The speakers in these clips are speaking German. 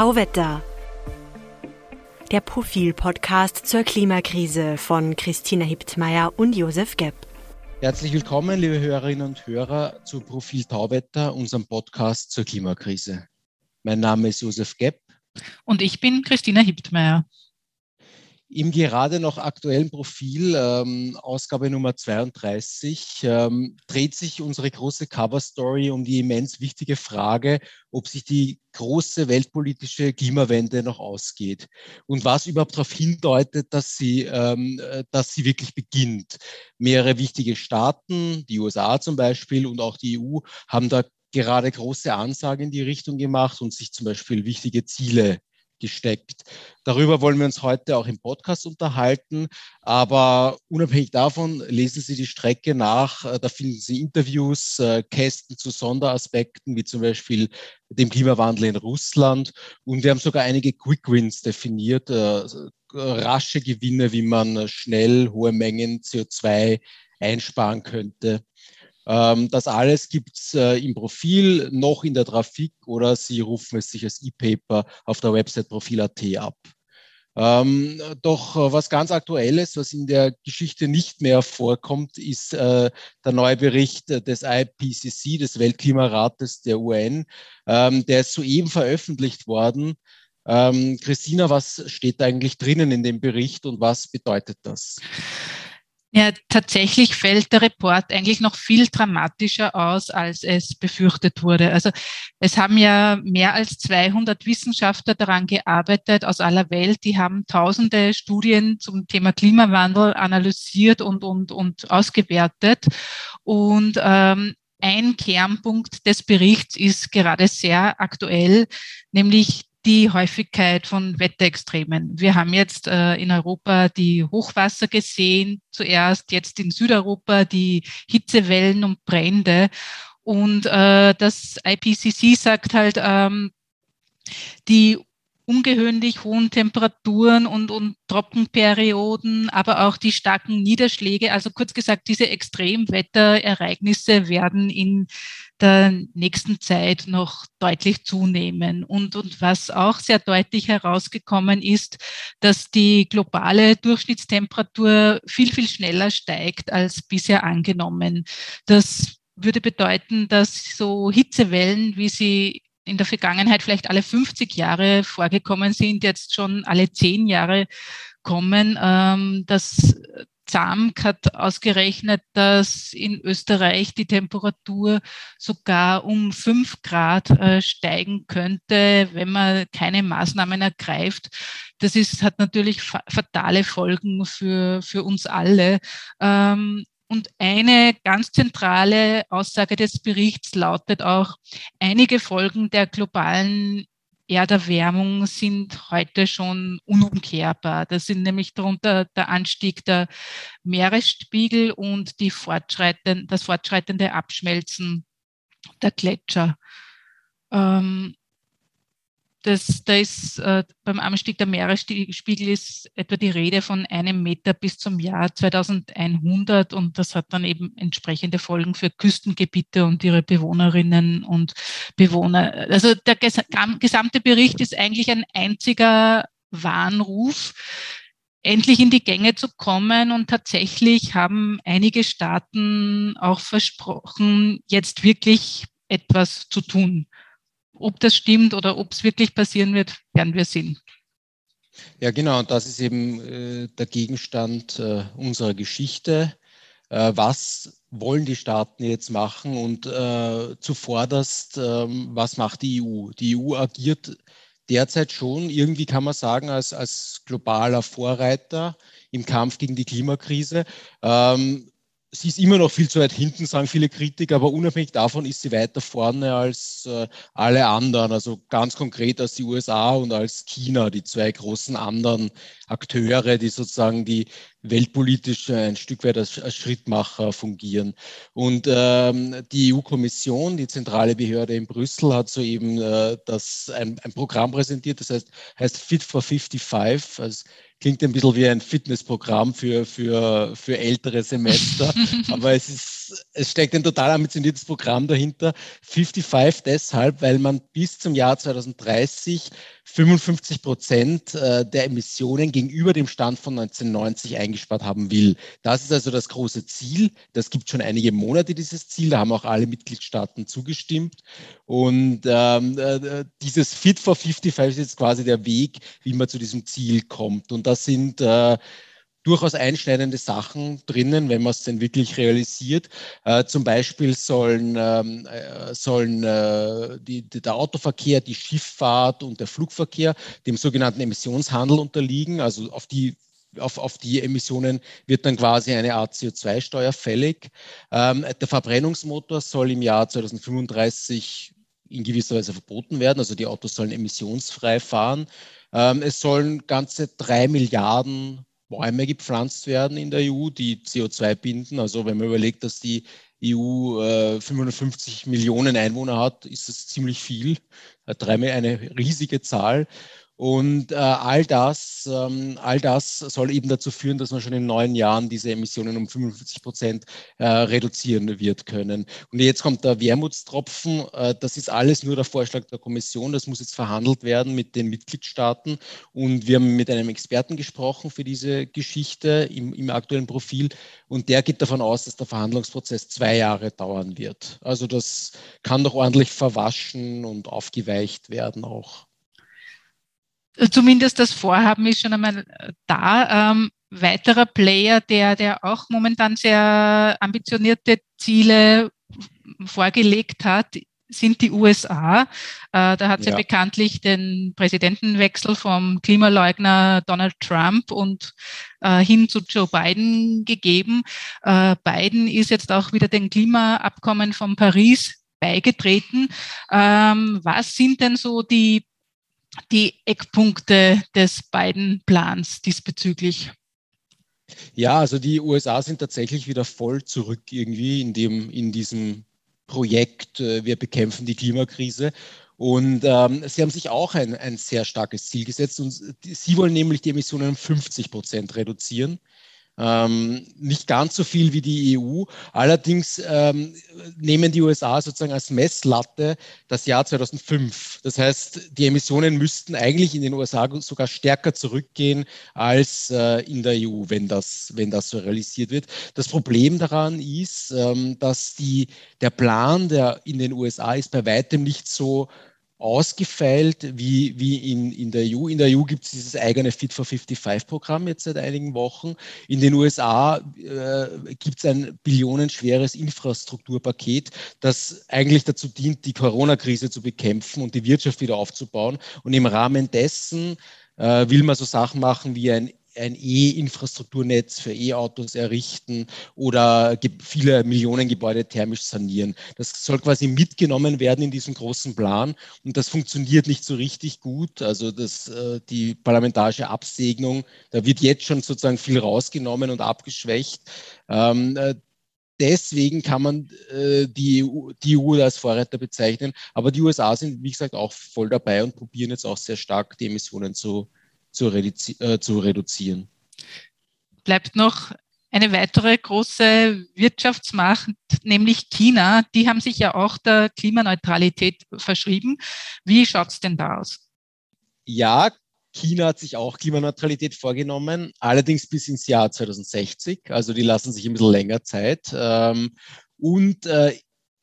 Tauwetter. Der Profil-Podcast zur Klimakrise von Christina Hiptmeier und Josef Gepp. Herzlich willkommen, liebe Hörerinnen und Hörer, zu Profil Tauwetter, unserem Podcast zur Klimakrise. Mein Name ist Josef Gepp. Und ich bin Christina Hiptmeier. Im gerade noch aktuellen Profil, ähm, Ausgabe Nummer 32, ähm, dreht sich unsere große Cover-Story um die immens wichtige Frage, ob sich die große weltpolitische Klimawende noch ausgeht und was überhaupt darauf hindeutet, dass sie, ähm, äh, dass sie wirklich beginnt. Mehrere wichtige Staaten, die USA zum Beispiel und auch die EU, haben da gerade große Ansagen in die Richtung gemacht und sich zum Beispiel wichtige Ziele gesteckt. Darüber wollen wir uns heute auch im Podcast unterhalten. Aber unabhängig davon lesen Sie die Strecke nach. Äh, da finden Sie Interviews, äh, Kästen zu Sonderaspekten, wie zum Beispiel dem Klimawandel in Russland. Und wir haben sogar einige Quick Wins definiert, äh, rasche Gewinne, wie man schnell hohe Mengen CO2 einsparen könnte. Ähm, das alles gibt es äh, im Profil, noch in der Trafik oder Sie rufen es sich als E-Paper auf der Website profil.at ab. Ähm, doch äh, was ganz Aktuelles, was in der Geschichte nicht mehr vorkommt, ist äh, der neue Bericht des IPCC, des Weltklimarates der UN. Ähm, der ist soeben veröffentlicht worden. Ähm, Christina, was steht eigentlich drinnen in dem Bericht und was bedeutet das? Ja, tatsächlich fällt der Report eigentlich noch viel dramatischer aus, als es befürchtet wurde. Also es haben ja mehr als 200 Wissenschaftler daran gearbeitet aus aller Welt. Die haben tausende Studien zum Thema Klimawandel analysiert und, und, und ausgewertet. Und ähm, ein Kernpunkt des Berichts ist gerade sehr aktuell, nämlich die Häufigkeit von Wetterextremen. Wir haben jetzt äh, in Europa die Hochwasser gesehen, zuerst jetzt in Südeuropa die Hitzewellen und Brände. Und äh, das IPCC sagt halt, ähm, die ungewöhnlich hohen Temperaturen und, und Trockenperioden, aber auch die starken Niederschläge. Also kurz gesagt, diese Extremwetterereignisse werden in der nächsten Zeit noch deutlich zunehmen. Und, und was auch sehr deutlich herausgekommen ist, dass die globale Durchschnittstemperatur viel, viel schneller steigt als bisher angenommen. Das würde bedeuten, dass so Hitzewellen, wie sie in der Vergangenheit vielleicht alle 50 Jahre vorgekommen sind, jetzt schon alle zehn Jahre kommen. Ähm, das ZAMK hat ausgerechnet, dass in Österreich die Temperatur sogar um fünf Grad äh, steigen könnte, wenn man keine Maßnahmen ergreift. Das ist, hat natürlich fatale Folgen für, für uns alle. Ähm, und eine ganz zentrale Aussage des Berichts lautet auch, einige Folgen der globalen Erderwärmung sind heute schon unumkehrbar. Das sind nämlich darunter der Anstieg der Meeresspiegel und die fortschreitende, das fortschreitende Abschmelzen der Gletscher. Ähm, das, da ist äh, beim Anstieg der Meeresspiegel ist etwa die Rede von einem Meter bis zum Jahr 2100 und das hat dann eben entsprechende Folgen für Küstengebiete und ihre Bewohnerinnen und Bewohner. Also der gesamte Bericht ist eigentlich ein einziger Warnruf, endlich in die Gänge zu kommen. Und tatsächlich haben einige Staaten auch versprochen, jetzt wirklich etwas zu tun. Ob das stimmt oder ob es wirklich passieren wird, werden wir sehen. Ja, genau. Das ist eben äh, der Gegenstand äh, unserer Geschichte. Äh, was wollen die Staaten jetzt machen? Und äh, zuvorderst, ähm, was macht die EU? Die EU agiert derzeit schon, irgendwie kann man sagen, als, als globaler Vorreiter im Kampf gegen die Klimakrise. Ähm, sie ist immer noch viel zu weit hinten, sagen viele Kritiker, aber unabhängig davon ist sie weiter vorne als äh, alle anderen, also ganz konkret als die USA und als China, die zwei großen anderen Akteure, die sozusagen die weltpolitisch ein Stück weit als, als Schrittmacher fungieren. Und ähm, die EU-Kommission, die zentrale Behörde in Brüssel, hat soeben äh, das, ein, ein Programm präsentiert, das heißt, heißt Fit for 55, also klingt ein bisschen wie ein Fitnessprogramm für, für, für ältere Semester, aber es ist es steckt ein total ambitioniertes Programm dahinter. 55 deshalb, weil man bis zum Jahr 2030 55 Prozent äh, der Emissionen gegenüber dem Stand von 1990 eingespart haben will. Das ist also das große Ziel. Das gibt schon einige Monate, dieses Ziel. Da haben auch alle Mitgliedstaaten zugestimmt. Und ähm, äh, dieses Fit for 55 ist jetzt quasi der Weg, wie man zu diesem Ziel kommt. Und das sind äh, durchaus einschneidende Sachen drinnen, wenn man es denn wirklich realisiert. Äh, zum Beispiel sollen, ähm, äh, sollen äh, die, der Autoverkehr, die Schifffahrt und der Flugverkehr dem sogenannten Emissionshandel unterliegen. Also auf die auf, auf die Emissionen wird dann quasi eine Art CO2-Steuer fällig. Ähm, der Verbrennungsmotor soll im Jahr 2035 in gewisser Weise verboten werden. Also die Autos sollen emissionsfrei fahren. Ähm, es sollen ganze drei Milliarden Bäume gepflanzt werden in der EU, die CO2 binden. Also wenn man überlegt, dass die EU äh, 550 Millionen Einwohner hat, ist das ziemlich viel, eine riesige Zahl. Und äh, all, das, ähm, all das soll eben dazu führen, dass man schon in neun Jahren diese Emissionen um 55 Prozent äh, reduzieren wird können. Und jetzt kommt der Wermutstropfen. Äh, das ist alles nur der Vorschlag der Kommission. Das muss jetzt verhandelt werden mit den Mitgliedstaaten. Und wir haben mit einem Experten gesprochen für diese Geschichte im, im aktuellen Profil. Und der geht davon aus, dass der Verhandlungsprozess zwei Jahre dauern wird. Also das kann doch ordentlich verwaschen und aufgeweicht werden auch zumindest das Vorhaben ist schon einmal äh, da. Ähm, weiterer Player, der, der auch momentan sehr ambitionierte Ziele vorgelegt hat, sind die USA. Äh, da hat es ja. ja. bekanntlich den Präsidentenwechsel vom Klimaleugner Donald Trump und äh, hin zu Joe Biden gegeben. Äh, Biden ist jetzt auch wieder dem Klimaabkommen von Paris beigetreten. Ähm, was sind denn so die die Eckpunkte des beiden Plans diesbezüglich? Ja, also die USA sind tatsächlich wieder voll zurück irgendwie in, dem, in diesem Projekt, äh, wir bekämpfen die Klimakrise. Und ähm, sie haben sich auch ein, ein sehr starkes Ziel gesetzt und sie wollen nämlich die Emissionen um 50 Prozent reduzieren. Ähm, nicht ganz so viel wie die EU. Allerdings ähm, nehmen die USA sozusagen als Messlatte das Jahr 2005. Das heißt, die Emissionen müssten eigentlich in den USA sogar stärker zurückgehen als äh, in der EU, wenn das, wenn das so realisiert wird. Das Problem daran ist, ähm, dass die, der Plan, der in den USA ist, bei weitem nicht so ausgefeilt wie, wie in, in der EU. In der EU gibt es dieses eigene Fit for 55-Programm jetzt seit einigen Wochen. In den USA äh, gibt es ein billionenschweres Infrastrukturpaket, das eigentlich dazu dient, die Corona-Krise zu bekämpfen und die Wirtschaft wieder aufzubauen. Und im Rahmen dessen äh, will man so Sachen machen wie ein ein E-Infrastrukturnetz für E-Autos errichten oder viele Millionen Gebäude thermisch sanieren. Das soll quasi mitgenommen werden in diesem großen Plan und das funktioniert nicht so richtig gut. Also das, äh, die parlamentarische Absegnung, da wird jetzt schon sozusagen viel rausgenommen und abgeschwächt. Ähm, äh, deswegen kann man äh, die, EU, die EU als Vorreiter bezeichnen. Aber die USA sind, wie gesagt, auch voll dabei und probieren jetzt auch sehr stark die Emissionen zu zu, reduzi äh, zu reduzieren. Bleibt noch eine weitere große Wirtschaftsmacht, nämlich China. Die haben sich ja auch der Klimaneutralität verschrieben. Wie schaut es denn da aus? Ja, China hat sich auch Klimaneutralität vorgenommen, allerdings bis ins Jahr 2060. Also die lassen sich ein bisschen länger Zeit. Ähm, und äh,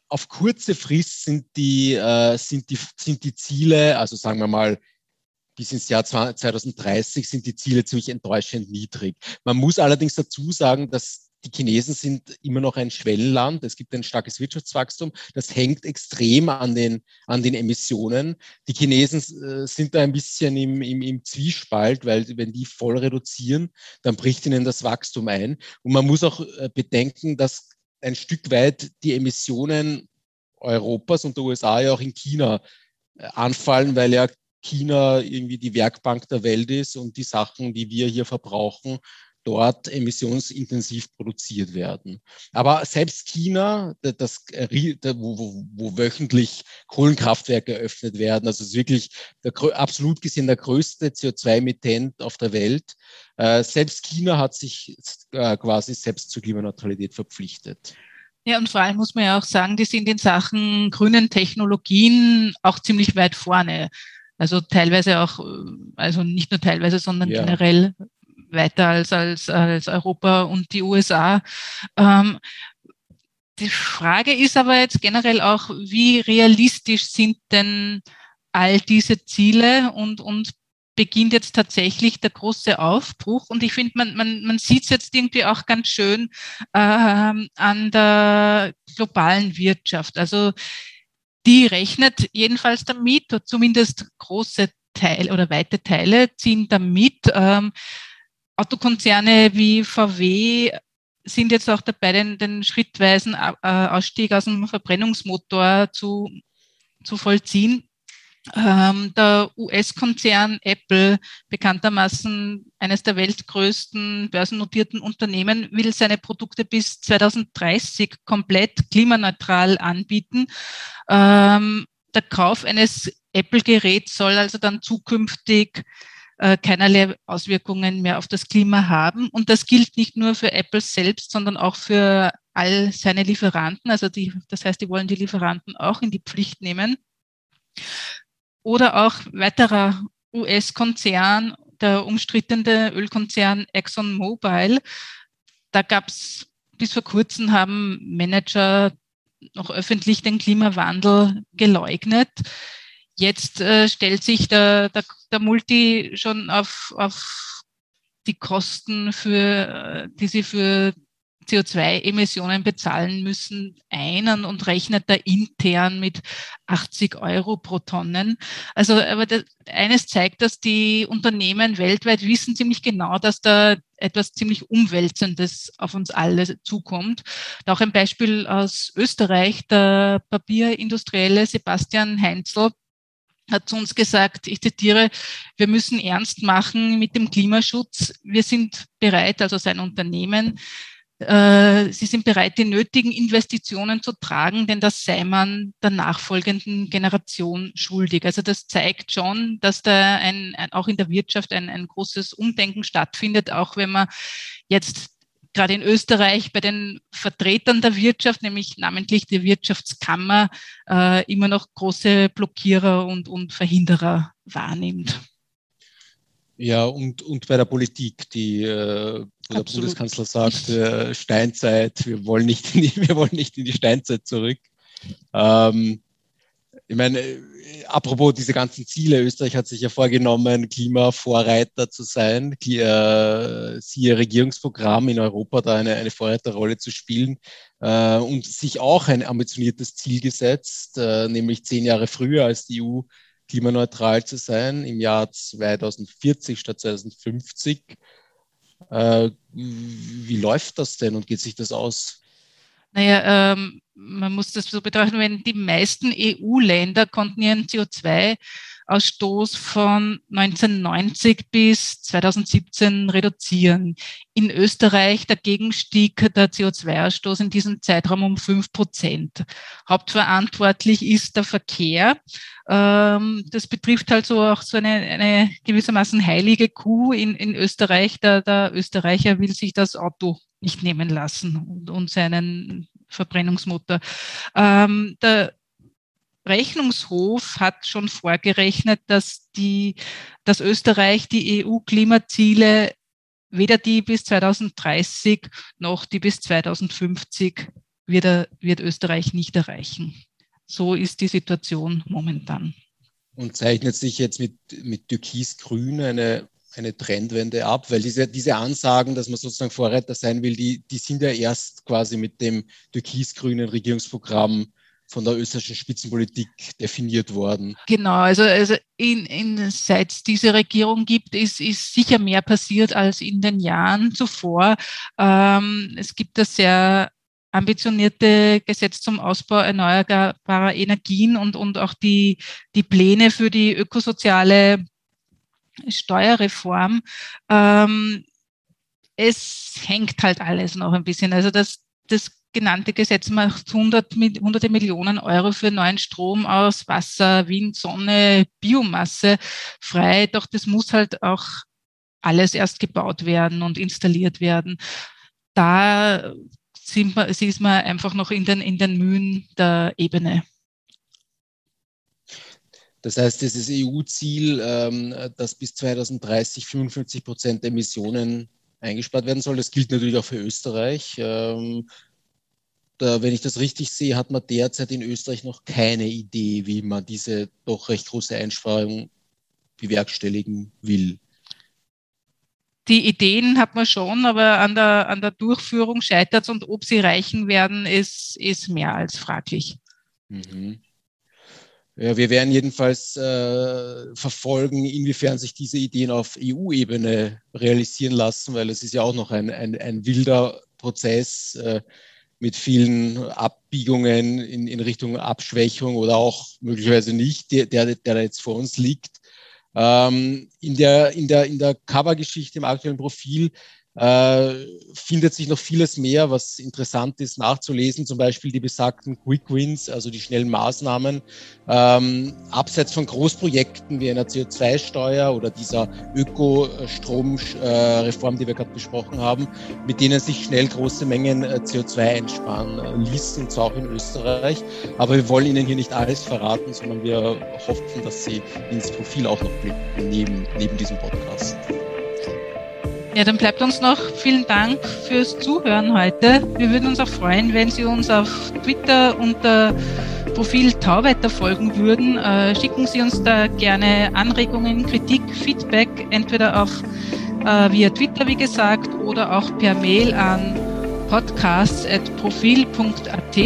auf kurze Frist sind die, äh, sind, die, sind die Ziele, also sagen wir mal bis ins Jahr 2030 sind die Ziele ziemlich enttäuschend niedrig. Man muss allerdings dazu sagen, dass die Chinesen sind immer noch ein Schwellenland. Es gibt ein starkes Wirtschaftswachstum. Das hängt extrem an den, an den Emissionen. Die Chinesen äh, sind da ein bisschen im, im, im Zwiespalt, weil wenn die voll reduzieren, dann bricht ihnen das Wachstum ein. Und man muss auch äh, bedenken, dass ein Stück weit die Emissionen Europas und der USA ja auch in China äh, anfallen, weil ja China irgendwie die Werkbank der Welt ist und die Sachen, die wir hier verbrauchen, dort emissionsintensiv produziert werden. Aber selbst China, das, wo, wo, wo wöchentlich Kohlenkraftwerke eröffnet werden, also ist wirklich der, absolut gesehen der größte CO2-Emittent auf der Welt, äh, selbst China hat sich äh, quasi selbst zur Klimaneutralität verpflichtet. Ja, und vor allem muss man ja auch sagen, die sind in Sachen grünen Technologien auch ziemlich weit vorne. Also teilweise auch, also nicht nur teilweise, sondern ja. generell weiter als, als, als Europa und die USA. Ähm, die Frage ist aber jetzt generell auch, wie realistisch sind denn all diese Ziele und, und beginnt jetzt tatsächlich der große Aufbruch. Und ich finde, man, man, man sieht es jetzt irgendwie auch ganz schön äh, an der globalen Wirtschaft. Also die rechnet jedenfalls damit, zumindest große Teile oder weite Teile ziehen damit. Ähm, Autokonzerne wie VW sind jetzt auch dabei, den, den schrittweisen äh, Ausstieg aus dem Verbrennungsmotor zu, zu vollziehen. Ähm, der US-Konzern Apple, bekanntermaßen eines der weltgrößten börsennotierten Unternehmen, will seine Produkte bis 2030 komplett klimaneutral anbieten. Ähm, der Kauf eines Apple-Geräts soll also dann zukünftig äh, keinerlei Auswirkungen mehr auf das Klima haben. Und das gilt nicht nur für Apple selbst, sondern auch für all seine Lieferanten. Also die, das heißt, die wollen die Lieferanten auch in die Pflicht nehmen. Oder auch weiterer US-Konzern, der umstrittene Ölkonzern ExxonMobil. Da gab es bis vor kurzem haben Manager noch öffentlich den Klimawandel geleugnet. Jetzt äh, stellt sich der, der, der Multi schon auf, auf die Kosten, für, äh, die sie für CO2-Emissionen bezahlen müssen, einen und rechnet da intern mit 80 Euro pro Tonnen. Also, aber das, eines zeigt, dass die Unternehmen weltweit wissen ziemlich genau, dass da etwas ziemlich Umwälzendes auf uns alle zukommt. Auch ein Beispiel aus Österreich, der Papierindustrielle Sebastian Heinzel hat zu uns gesagt, ich zitiere, wir müssen ernst machen mit dem Klimaschutz. Wir sind bereit, also sein Unternehmen, Sie sind bereit, die nötigen Investitionen zu tragen, denn das sei man der nachfolgenden Generation schuldig. Also das zeigt schon, dass da ein, auch in der Wirtschaft ein, ein großes Umdenken stattfindet, auch wenn man jetzt gerade in Österreich bei den Vertretern der Wirtschaft, nämlich namentlich der Wirtschaftskammer, äh, immer noch große Blockierer und, und Verhinderer wahrnimmt. Ja, und, und bei der Politik, die, äh, wo der Bundeskanzler sagt, äh, Steinzeit, wir wollen, nicht in die, wir wollen nicht in die Steinzeit zurück. Ähm, ich meine, apropos diese ganzen Ziele, Österreich hat sich ja vorgenommen, Klimavorreiter zu sein, äh, siehe Regierungsprogramm in Europa, da eine, eine Vorreiterrolle zu spielen äh, und sich auch ein ambitioniertes Ziel gesetzt, äh, nämlich zehn Jahre früher als die EU klimaneutral zu sein, im Jahr 2040 statt 2050. Äh, wie läuft das denn und geht sich das aus? Naja, ähm, man muss das so betrachten, wenn die meisten EU-Länder konnten ihren CO2-Ausstoß von 1990 bis 2017 reduzieren. In Österreich dagegen stieg der CO2-Ausstoß in diesem Zeitraum um fünf Prozent. Hauptverantwortlich ist der Verkehr. Ähm, das betrifft halt so auch so eine, eine gewissermaßen heilige Kuh in, in Österreich. Der, der Österreicher will sich das Auto nicht nehmen lassen und, und seinen Verbrennungsmotor. Ähm, der Rechnungshof hat schon vorgerechnet, dass, die, dass Österreich die EU-Klimaziele weder die bis 2030 noch die bis 2050 wird, er, wird Österreich nicht erreichen. So ist die Situation momentan. Und zeichnet sich jetzt mit, mit Türkis-Grün eine eine Trendwende ab, weil diese, diese Ansagen, dass man sozusagen Vorreiter sein will, die, die sind ja erst quasi mit dem türkis-grünen Regierungsprogramm von der österreichischen Spitzenpolitik definiert worden. Genau, also, also in, in, seit es diese Regierung gibt, ist, ist sicher mehr passiert als in den Jahren zuvor. Ähm, es gibt das sehr ambitionierte Gesetz zum Ausbau erneuerbarer Energien und, und auch die, die Pläne für die ökosoziale Steuerreform. Ähm, es hängt halt alles noch ein bisschen. Also das, das genannte Gesetz macht 100, hunderte Millionen Euro für neuen Strom aus Wasser, Wind, Sonne, Biomasse frei. Doch das muss halt auch alles erst gebaut werden und installiert werden. Da sind wir, ist man einfach noch in den, in den Mühen der Ebene. Das heißt, dieses EU-Ziel, ähm, dass bis 2030 55 Prozent der Emissionen eingespart werden soll, das gilt natürlich auch für Österreich. Ähm, da, wenn ich das richtig sehe, hat man derzeit in Österreich noch keine Idee, wie man diese doch recht große Einsparung bewerkstelligen will. Die Ideen hat man schon, aber an der, an der Durchführung scheitert es und ob sie reichen werden, ist, ist mehr als fraglich. Mhm. Ja, wir werden jedenfalls äh, verfolgen, inwiefern sich diese Ideen auf EU-Ebene realisieren lassen, weil es ist ja auch noch ein, ein, ein wilder Prozess äh, mit vielen Abbiegungen in, in Richtung Abschwächung oder auch möglicherweise nicht, der, der, der jetzt vor uns liegt. Ähm, in der, in der, in der Covergeschichte im aktuellen Profil äh, findet sich noch vieles mehr, was interessant ist nachzulesen, zum Beispiel die besagten Quick Wins, also die schnellen Maßnahmen, ähm, abseits von Großprojekten wie einer CO2-Steuer oder dieser Ökostromreform, die wir gerade besprochen haben, mit denen sich schnell große Mengen äh, CO2 einsparen ließen, und zwar auch in Österreich. Aber wir wollen Ihnen hier nicht alles verraten, sondern wir hoffen, dass Sie ins Profil auch noch blicken, neben, neben diesem Podcast. Ja, dann bleibt uns noch vielen Dank fürs Zuhören heute. Wir würden uns auch freuen, wenn Sie uns auf Twitter unter Profil Tauwetter folgen würden. Äh, schicken Sie uns da gerne Anregungen, Kritik, Feedback, entweder auf äh, via Twitter, wie gesagt, oder auch per Mail an podcasts.profil.at.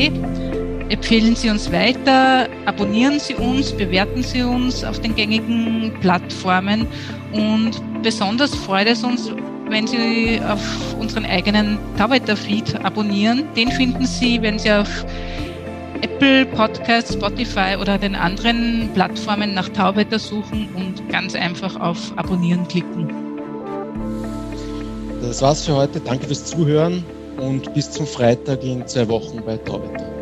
Empfehlen Sie uns weiter, abonnieren Sie uns, bewerten Sie uns auf den gängigen Plattformen und besonders freut es uns, wenn Sie auf unseren eigenen Tauwetter-Feed abonnieren. Den finden Sie, wenn Sie auf Apple Podcasts, Spotify oder den anderen Plattformen nach Tauwetter suchen und ganz einfach auf Abonnieren klicken. Das war's für heute. Danke fürs Zuhören und bis zum Freitag in zwei Wochen bei Tauwetter.